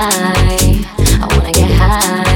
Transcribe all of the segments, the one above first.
high. I wanna get high.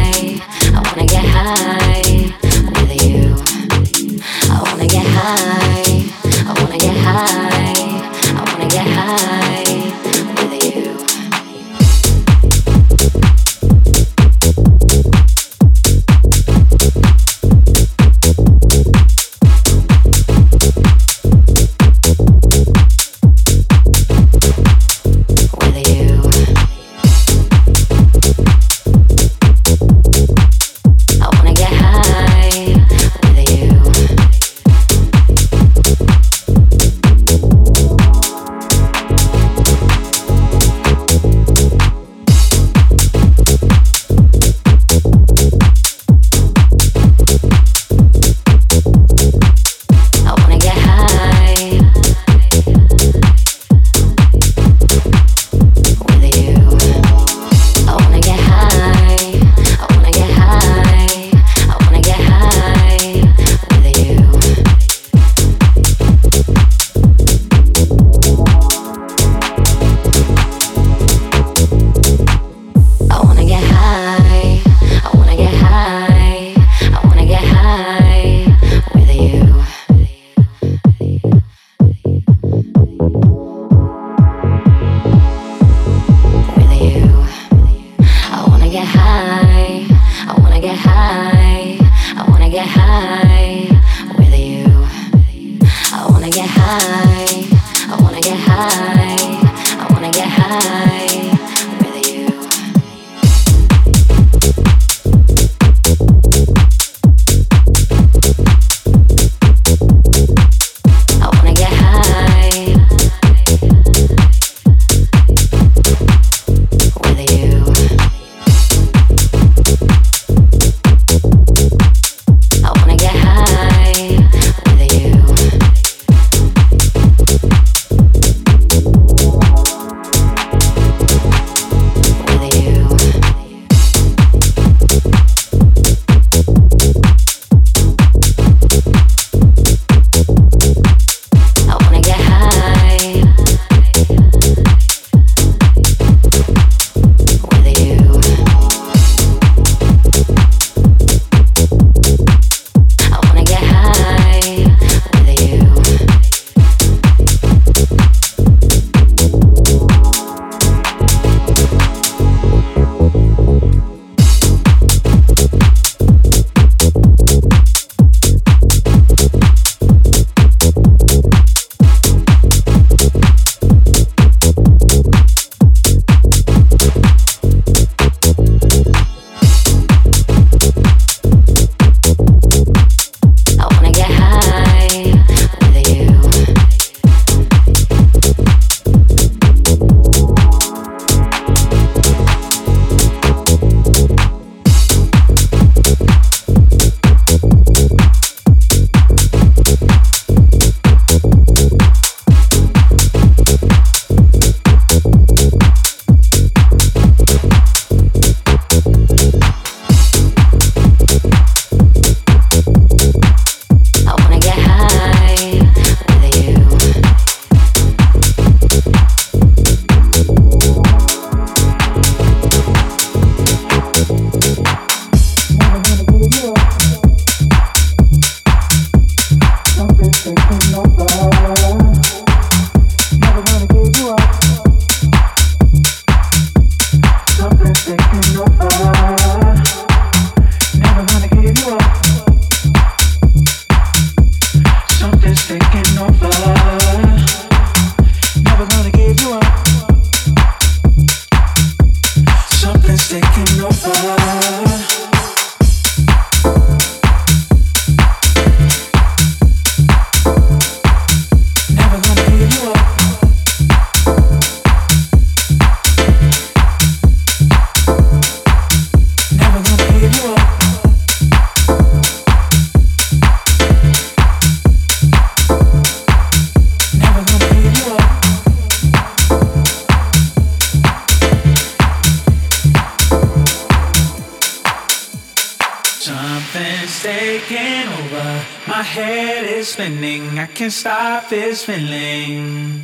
Can't stop this feeling.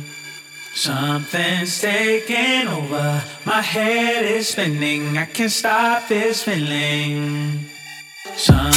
Something's taking over. My head is spinning. I can't stop this feeling. Something's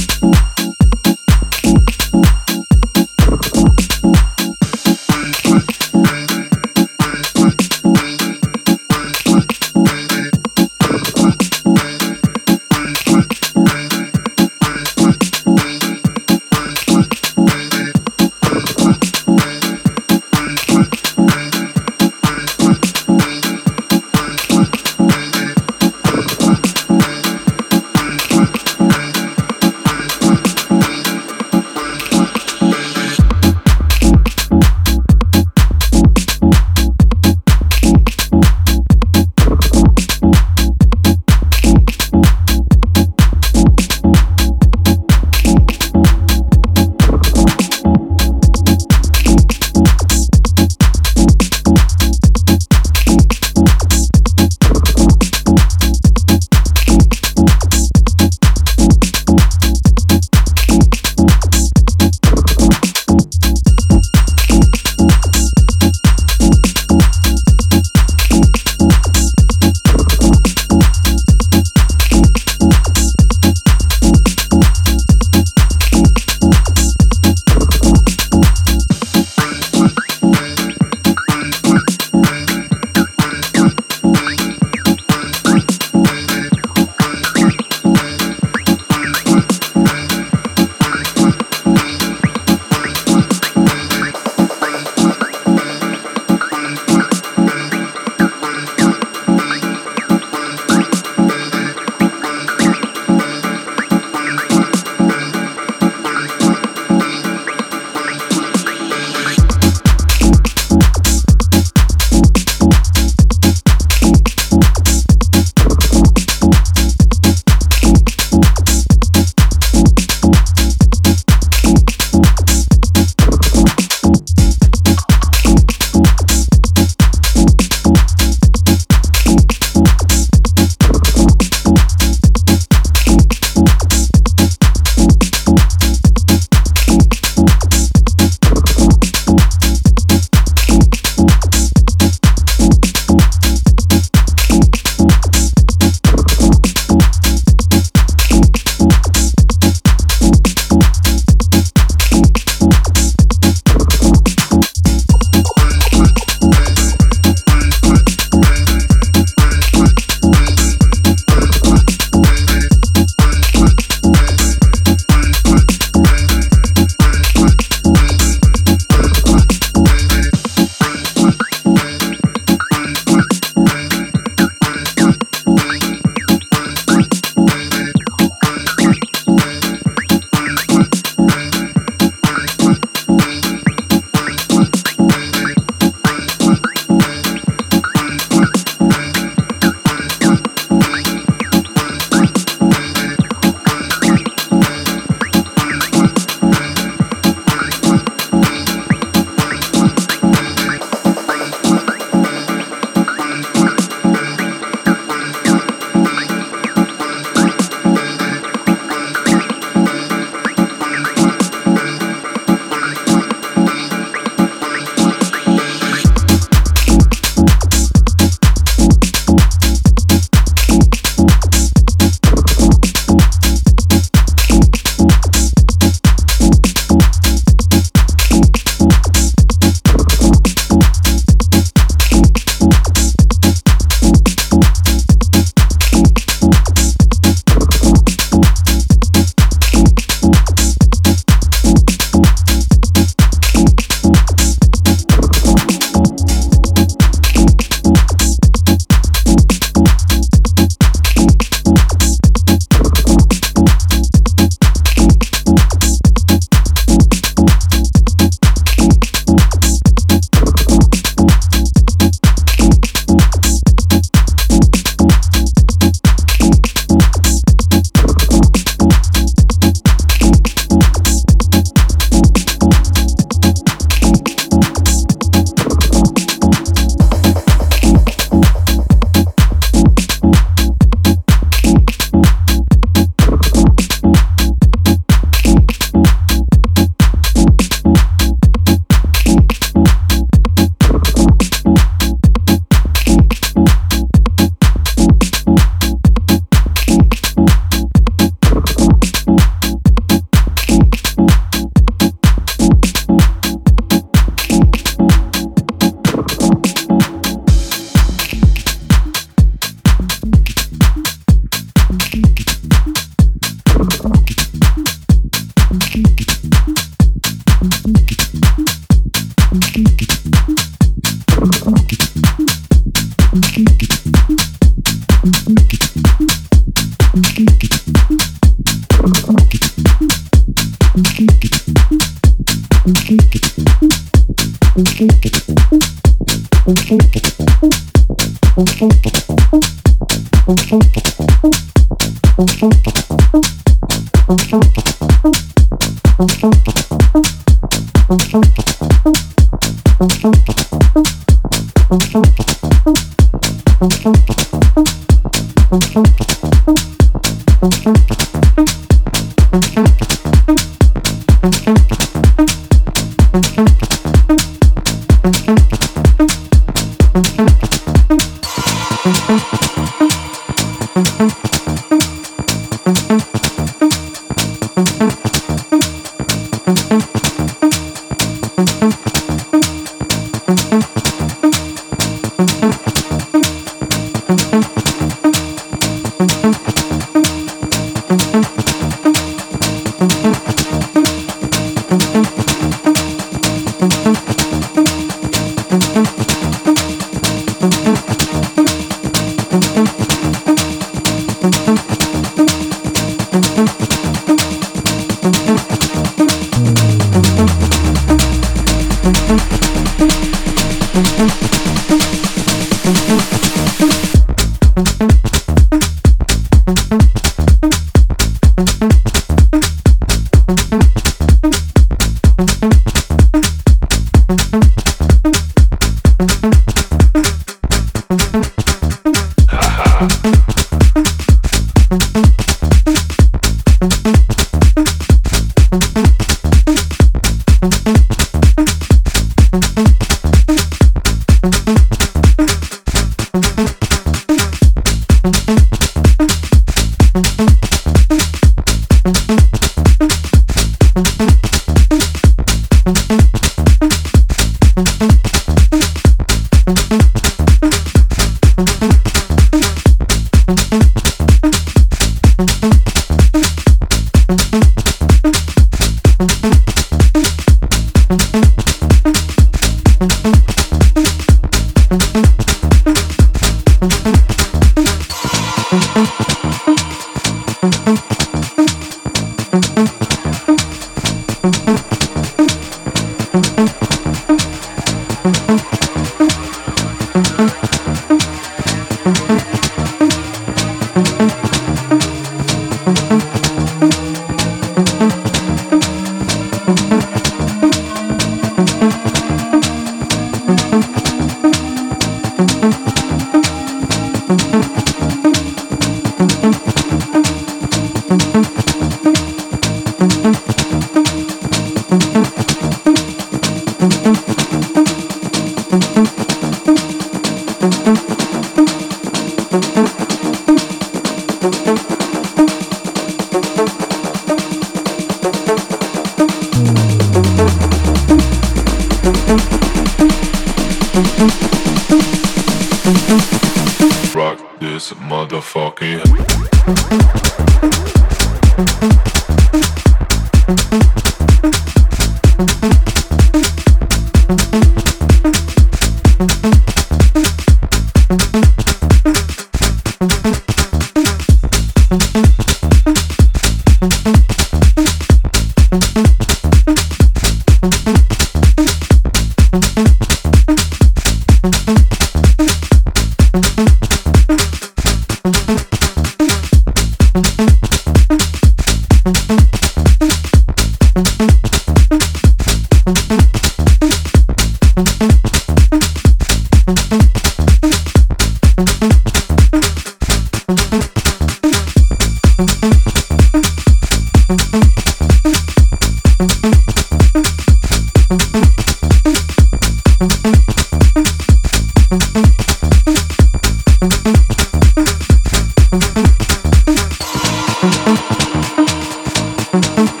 motherfucking.